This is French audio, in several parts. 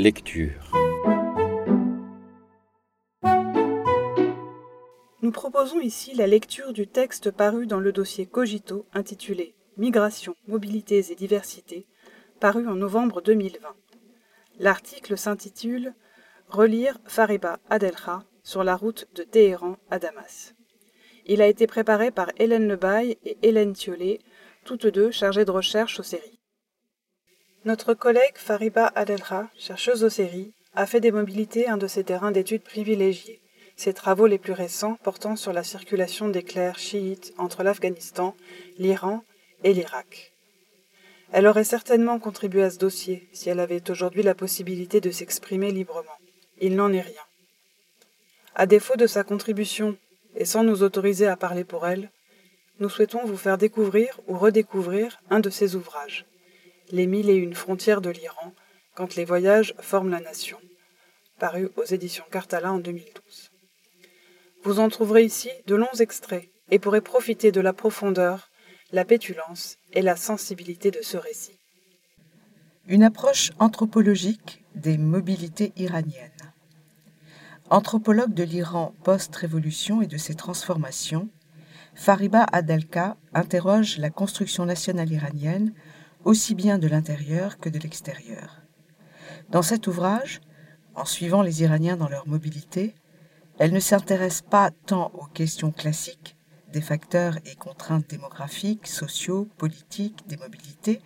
Lecture. Nous proposons ici la lecture du texte paru dans le dossier Cogito intitulé Migration, mobilités et diversité, paru en novembre 2020. L'article s'intitule Relire Fariba Adelha sur la route de Téhéran à Damas. Il a été préparé par Hélène Lebaille et Hélène Thiollet, toutes deux chargées de recherche aux séries. Notre collègue Fariba Adelha, chercheuse aux séries, a fait des mobilités un de ses terrains d'études privilégiés. Ses travaux les plus récents portant sur la circulation d'éclairs chiites entre l'Afghanistan, l'Iran et l'Irak. Elle aurait certainement contribué à ce dossier si elle avait aujourd'hui la possibilité de s'exprimer librement. Il n'en est rien. À défaut de sa contribution, et sans nous autoriser à parler pour elle, nous souhaitons vous faire découvrir ou redécouvrir un de ses ouvrages, Les mille et une frontières de l'Iran, quand les voyages forment la nation, paru aux éditions Cartala en 2012. Vous en trouverez ici de longs extraits et pourrez profiter de la profondeur, la pétulance et la sensibilité de ce récit. Une approche anthropologique des mobilités iraniennes. Anthropologue de l'Iran post-révolution et de ses transformations, Fariba Adelka interroge la construction nationale iranienne aussi bien de l'intérieur que de l'extérieur. Dans cet ouvrage, en suivant les Iraniens dans leur mobilité, elle ne s'intéresse pas tant aux questions classiques des facteurs et contraintes démographiques, sociaux, politiques, des mobilités,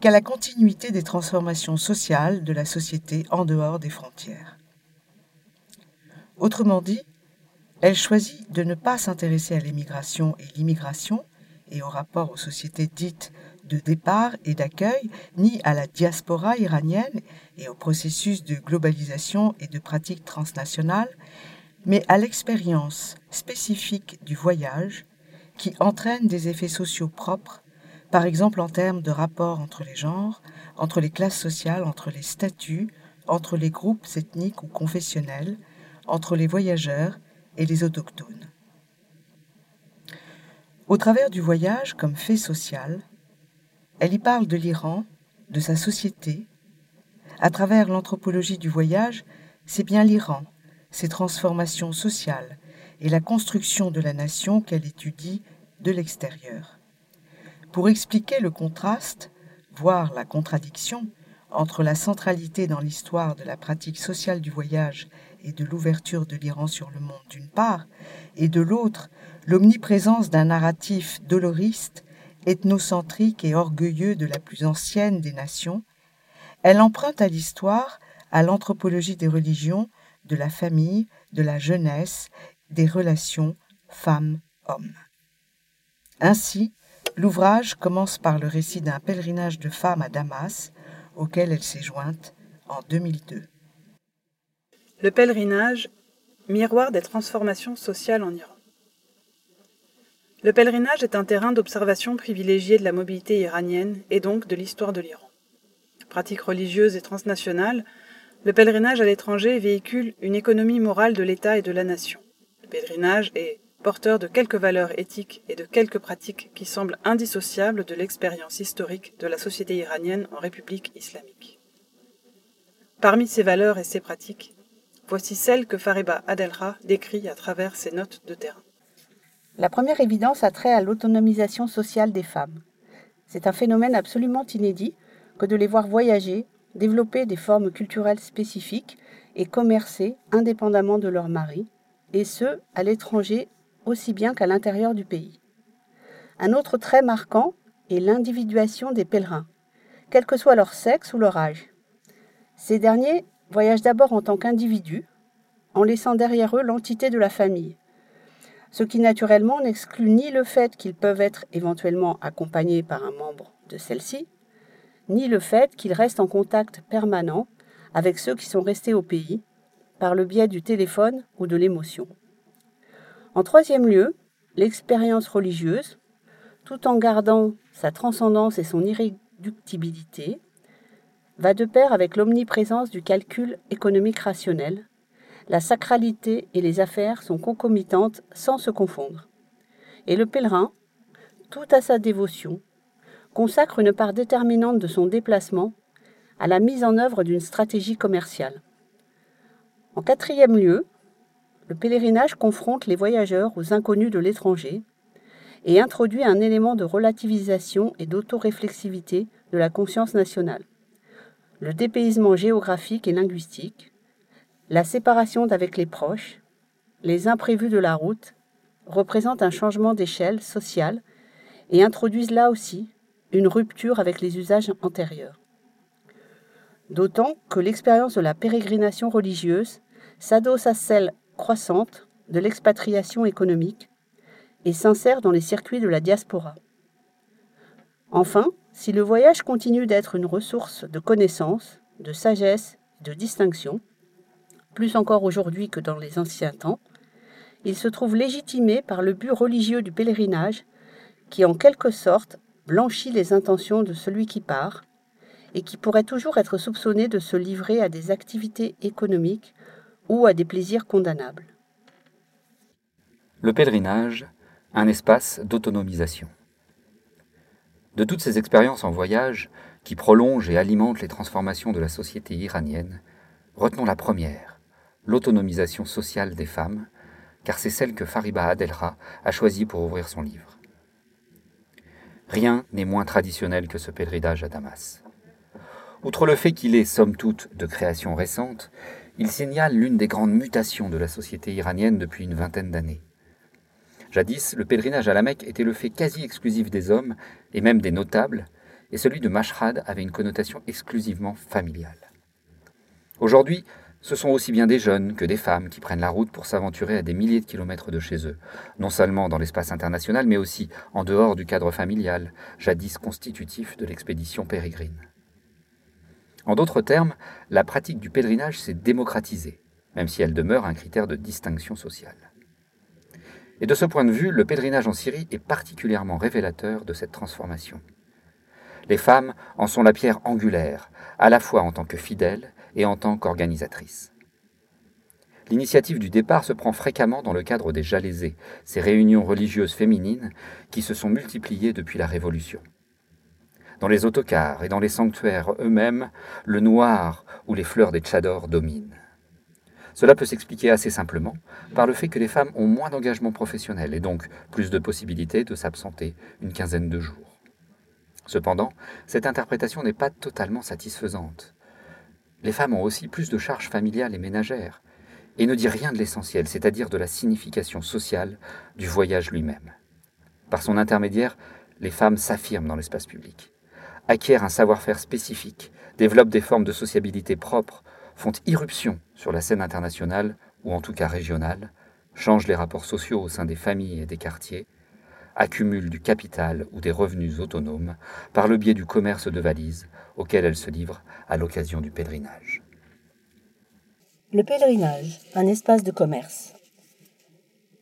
qu'à la continuité des transformations sociales de la société en dehors des frontières. Autrement dit, elle choisit de ne pas s'intéresser à l'émigration et l'immigration et au rapport aux sociétés dites de départ et d'accueil, ni à la diaspora iranienne et au processus de globalisation et de pratiques transnationales, mais à l'expérience spécifique du voyage qui entraîne des effets sociaux propres, par exemple en termes de rapport entre les genres, entre les classes sociales, entre les statuts, entre les groupes ethniques ou confessionnels, entre les voyageurs et les autochtones. Au travers du voyage comme fait social, elle y parle de l'Iran, de sa société. À travers l'anthropologie du voyage, c'est bien l'Iran, ses transformations sociales et la construction de la nation qu'elle étudie de l'extérieur. Pour expliquer le contraste, voire la contradiction, entre la centralité dans l'histoire de la pratique sociale du voyage et de l'ouverture de l'Iran sur le monde d'une part, et de l'autre, l'omniprésence d'un narratif doloriste, ethnocentrique et orgueilleux de la plus ancienne des nations, elle emprunte à l'histoire, à l'anthropologie des religions, de la famille, de la jeunesse, des relations femmes-hommes. Ainsi, l'ouvrage commence par le récit d'un pèlerinage de femmes à Damas, auquel elle s'est jointe en 2002. Le pèlerinage, miroir des transformations sociales en Iran. Le pèlerinage est un terrain d'observation privilégié de la mobilité iranienne et donc de l'histoire de l'Iran. Pratique religieuse et transnationale, le pèlerinage à l'étranger véhicule une économie morale de l'État et de la nation. Le pèlerinage est porteur de quelques valeurs éthiques et de quelques pratiques qui semblent indissociables de l'expérience historique de la société iranienne en République islamique. Parmi ces valeurs et ces pratiques, Voici celle que Fariba Adelra décrit à travers ses notes de terrain. La première évidence a trait à l'autonomisation sociale des femmes. C'est un phénomène absolument inédit que de les voir voyager, développer des formes culturelles spécifiques et commercer indépendamment de leur mari, et ce, à l'étranger aussi bien qu'à l'intérieur du pays. Un autre trait marquant est l'individuation des pèlerins, quel que soit leur sexe ou leur âge. Ces derniers voyagent d'abord en tant qu'individus, en laissant derrière eux l'entité de la famille, ce qui naturellement n'exclut ni le fait qu'ils peuvent être éventuellement accompagnés par un membre de celle-ci, ni le fait qu'ils restent en contact permanent avec ceux qui sont restés au pays par le biais du téléphone ou de l'émotion. En troisième lieu, l'expérience religieuse, tout en gardant sa transcendance et son irréductibilité, va de pair avec l'omniprésence du calcul économique rationnel. La sacralité et les affaires sont concomitantes sans se confondre. Et le pèlerin, tout à sa dévotion, consacre une part déterminante de son déplacement à la mise en œuvre d'une stratégie commerciale. En quatrième lieu, le pèlerinage confronte les voyageurs aux inconnus de l'étranger et introduit un élément de relativisation et d'autoréflexivité de la conscience nationale. Le dépaysement géographique et linguistique, la séparation d'avec les proches, les imprévus de la route représentent un changement d'échelle sociale et introduisent là aussi une rupture avec les usages antérieurs. D'autant que l'expérience de la pérégrination religieuse s'adosse à celle croissante de l'expatriation économique et s'insère dans les circuits de la diaspora. Enfin, si le voyage continue d'être une ressource de connaissances, de sagesse, de distinction, plus encore aujourd'hui que dans les anciens temps, il se trouve légitimé par le but religieux du pèlerinage qui en quelque sorte blanchit les intentions de celui qui part et qui pourrait toujours être soupçonné de se livrer à des activités économiques ou à des plaisirs condamnables. Le pèlerinage, un espace d'autonomisation. De toutes ces expériences en voyage qui prolongent et alimentent les transformations de la société iranienne, retenons la première, l'autonomisation sociale des femmes, car c'est celle que Fariba Adelra a choisie pour ouvrir son livre. Rien n'est moins traditionnel que ce pèlerinage à Damas. Outre le fait qu'il est, somme toute, de création récente, il signale l'une des grandes mutations de la société iranienne depuis une vingtaine d'années. Jadis, le pèlerinage à la Mecque était le fait quasi exclusif des hommes, et même des notables, et celui de Mashrad avait une connotation exclusivement familiale. Aujourd'hui, ce sont aussi bien des jeunes que des femmes qui prennent la route pour s'aventurer à des milliers de kilomètres de chez eux, non seulement dans l'espace international, mais aussi en dehors du cadre familial, jadis constitutif de l'expédition pérégrine. En d'autres termes, la pratique du pèlerinage s'est démocratisée, même si elle demeure un critère de distinction sociale. Et de ce point de vue, le pèlerinage en Syrie est particulièrement révélateur de cette transformation. Les femmes en sont la pierre angulaire, à la fois en tant que fidèles et en tant qu'organisatrices. L'initiative du départ se prend fréquemment dans le cadre des Jalaisés, ces réunions religieuses féminines qui se sont multipliées depuis la Révolution. Dans les autocars et dans les sanctuaires eux-mêmes, le noir ou les fleurs des tchadors dominent. Cela peut s'expliquer assez simplement par le fait que les femmes ont moins d'engagement professionnel et donc plus de possibilités de s'absenter une quinzaine de jours. Cependant, cette interprétation n'est pas totalement satisfaisante. Les femmes ont aussi plus de charges familiales et ménagères, et ne dit rien de l'essentiel, c'est-à-dire de la signification sociale du voyage lui-même. Par son intermédiaire, les femmes s'affirment dans l'espace public acquièrent un savoir-faire spécifique, développent des formes de sociabilité propres, font irruption sur la scène internationale, ou en tout cas régionale, changent les rapports sociaux au sein des familles et des quartiers, accumulent du capital ou des revenus autonomes par le biais du commerce de valises auquel elles se livrent à l'occasion du pèlerinage. Le pèlerinage, un espace de commerce.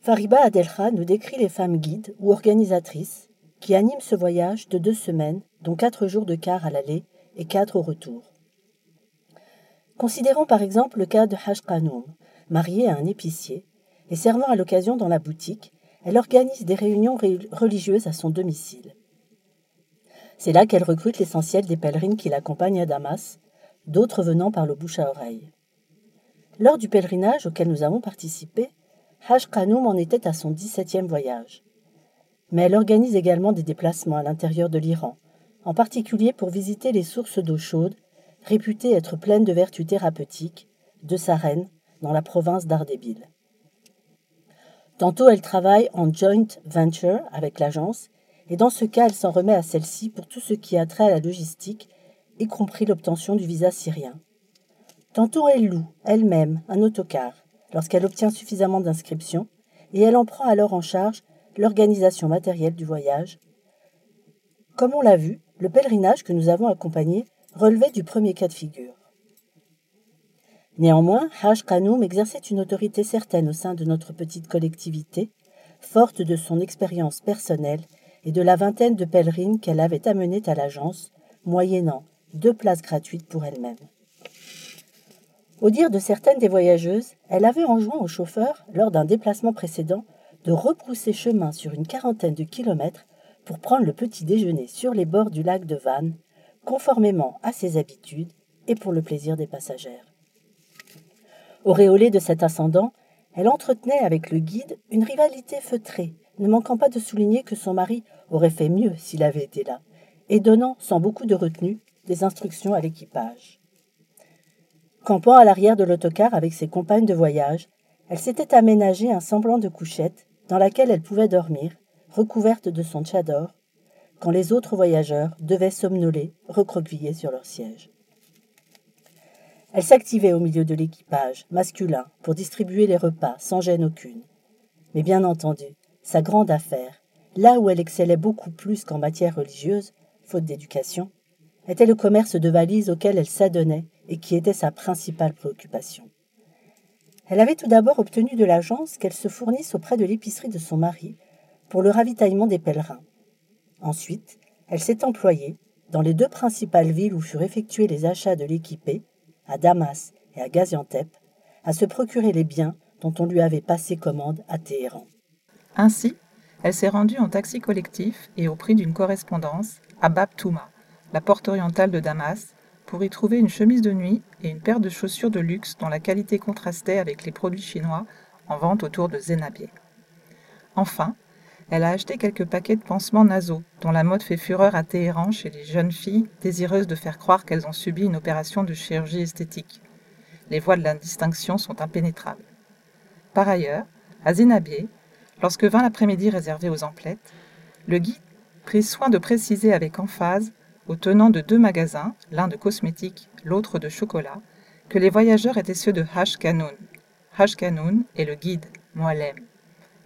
Fariba Adelha nous décrit les femmes guides ou organisatrices qui animent ce voyage de deux semaines dont quatre jours de car à l'aller et quatre au retour. Considérons par exemple le cas de Haj Qanoum, mariée à un épicier, et servant à l'occasion dans la boutique, elle organise des réunions religieuses à son domicile. C'est là qu'elle recrute l'essentiel des pèlerines qui l'accompagnent à Damas, d'autres venant par le bouche à oreille. Lors du pèlerinage auquel nous avons participé, Haj Qanoum en était à son 17e voyage. Mais elle organise également des déplacements à l'intérieur de l'Iran, en particulier pour visiter les sources d'eau chaude, réputées être pleines de vertus thérapeutiques, de Sarenne, dans la province d'Ardébil. Tantôt elle travaille en joint venture avec l'agence, et dans ce cas elle s'en remet à celle-ci pour tout ce qui a trait à la logistique, y compris l'obtention du visa syrien. Tantôt elle loue, elle-même, un autocar, lorsqu'elle obtient suffisamment d'inscriptions, et elle en prend alors en charge l'organisation matérielle du voyage. Comme on l'a vu, le pèlerinage que nous avons accompagné relevait du premier cas de figure. Néanmoins, Haj Khanoum exerçait une autorité certaine au sein de notre petite collectivité, forte de son expérience personnelle et de la vingtaine de pèlerines qu'elle avait amenées à l'agence, moyennant deux places gratuites pour elle-même. Au dire de certaines des voyageuses, elle avait enjoint au chauffeur, lors d'un déplacement précédent, de rebrousser chemin sur une quarantaine de kilomètres pour prendre le petit déjeuner sur les bords du lac de Vannes, conformément à ses habitudes et pour le plaisir des passagères. Auréolée de cet ascendant, elle entretenait avec le guide une rivalité feutrée, ne manquant pas de souligner que son mari aurait fait mieux s'il avait été là, et donnant, sans beaucoup de retenue, des instructions à l'équipage. Campant à l'arrière de l'autocar avec ses compagnes de voyage, elle s'était aménagé un semblant de couchette dans laquelle elle pouvait dormir, recouverte de son tchador, quand les autres voyageurs devaient somnoler, recroquevillés sur leur siège. Elle s'activait au milieu de l'équipage masculin pour distribuer les repas sans gêne aucune. Mais bien entendu, sa grande affaire, là où elle excellait beaucoup plus qu'en matière religieuse, faute d'éducation, était le commerce de valises auquel elle s'adonnait et qui était sa principale préoccupation. Elle avait tout d'abord obtenu de l'agence qu'elle se fournisse auprès de l'épicerie de son mari pour le ravitaillement des pèlerins. Ensuite, elle s'est employée, dans les deux principales villes où furent effectués les achats de l'équipée, à Damas et à Gaziantep, à se procurer les biens dont on lui avait passé commande à Téhéran. Ainsi, elle s'est rendue en taxi collectif et au prix d'une correspondance à Bab Touma, la porte orientale de Damas, pour y trouver une chemise de nuit et une paire de chaussures de luxe dont la qualité contrastait avec les produits chinois en vente autour de Zenabier. Enfin, elle a acheté quelques paquets de pansements nasaux, dont la mode fait fureur à Téhéran chez les jeunes filles désireuses de faire croire qu'elles ont subi une opération de chirurgie esthétique. Les voies de l'indistinction sont impénétrables. Par ailleurs, à Zenabier, lorsque vint l'après-midi réservé aux emplettes, le guide prit soin de préciser avec emphase aux tenants de deux magasins, l'un de cosmétiques, l'autre de chocolat, que les voyageurs étaient ceux de Hashkanoun. Hashkanoun est le guide, Moalem,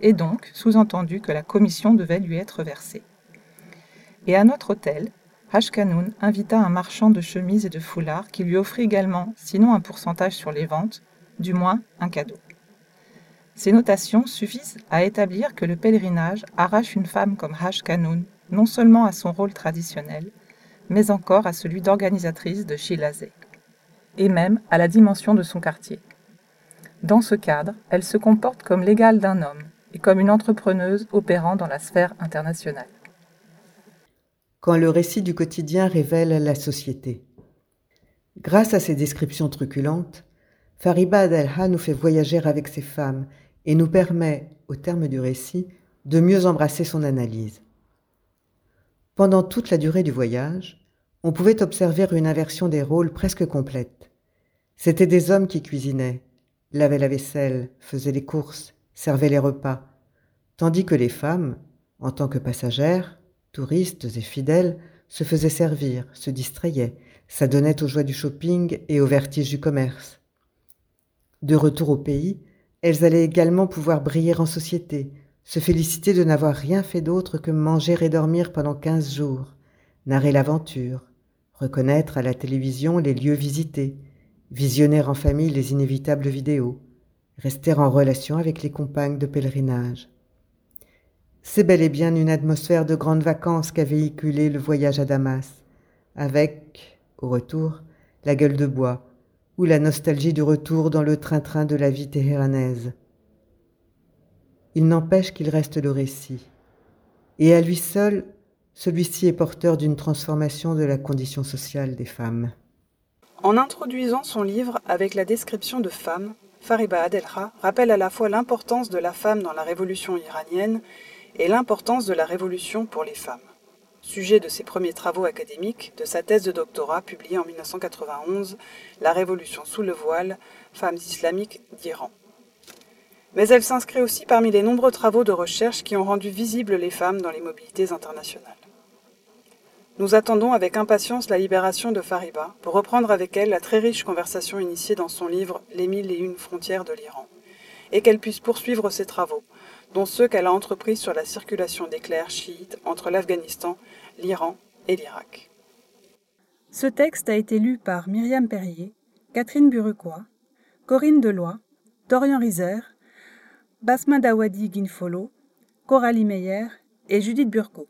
et donc sous-entendu que la commission devait lui être versée. Et à notre hôtel, Hashkanoun invita un marchand de chemises et de foulards qui lui offrit également, sinon un pourcentage sur les ventes, du moins un cadeau. Ces notations suffisent à établir que le pèlerinage arrache une femme comme Hashkanoun non seulement à son rôle traditionnel, mais encore à celui d'organisatrice de Shilazé, et même à la dimension de son quartier. Dans ce cadre, elle se comporte comme l'égale d'un homme et comme une entrepreneuse opérant dans la sphère internationale. Quand le récit du quotidien révèle la société. Grâce à ces descriptions truculentes, Fariba Adelha nous fait voyager avec ses femmes et nous permet, au terme du récit, de mieux embrasser son analyse. Pendant toute la durée du voyage, on pouvait observer une inversion des rôles presque complète. C'étaient des hommes qui cuisinaient, lavaient la vaisselle, faisaient les courses, servaient les repas, tandis que les femmes, en tant que passagères, touristes et fidèles, se faisaient servir, se distrayaient, s'adonnaient aux joies du shopping et aux vertiges du commerce. De retour au pays, elles allaient également pouvoir briller en société, se féliciter de n'avoir rien fait d'autre que manger et dormir pendant quinze jours, narrer l'aventure, reconnaître à la télévision les lieux visités, visionner en famille les inévitables vidéos, rester en relation avec les compagnes de pèlerinage. C'est bel et bien une atmosphère de grandes vacances qu'a véhiculé le voyage à Damas, avec, au retour, la gueule de bois, ou la nostalgie du retour dans le train-train de la vie téhéranaise. Il n'empêche qu'il reste le récit, et à lui seul celui-ci est porteur d'une transformation de la condition sociale des femmes. En introduisant son livre avec la description de femmes, Fariba Adelha rappelle à la fois l'importance de la femme dans la révolution iranienne et l'importance de la révolution pour les femmes. Sujet de ses premiers travaux académiques, de sa thèse de doctorat publiée en 1991, La révolution sous le voile, femmes islamiques d'Iran. Mais elle s'inscrit aussi parmi les nombreux travaux de recherche qui ont rendu visibles les femmes dans les mobilités internationales. Nous attendons avec impatience la libération de Fariba pour reprendre avec elle la très riche conversation initiée dans son livre Les mille et une frontières de l'Iran, et qu'elle puisse poursuivre ses travaux, dont ceux qu'elle a entrepris sur la circulation d'éclairs chiites entre l'Afghanistan, l'Iran et l'Irak. Ce texte a été lu par Myriam Perrier, Catherine Buruquois, Corinne Deloy, Dorian Rizer, Basma Dawadi Ginfolo, Coralie Meyer et Judith Burco.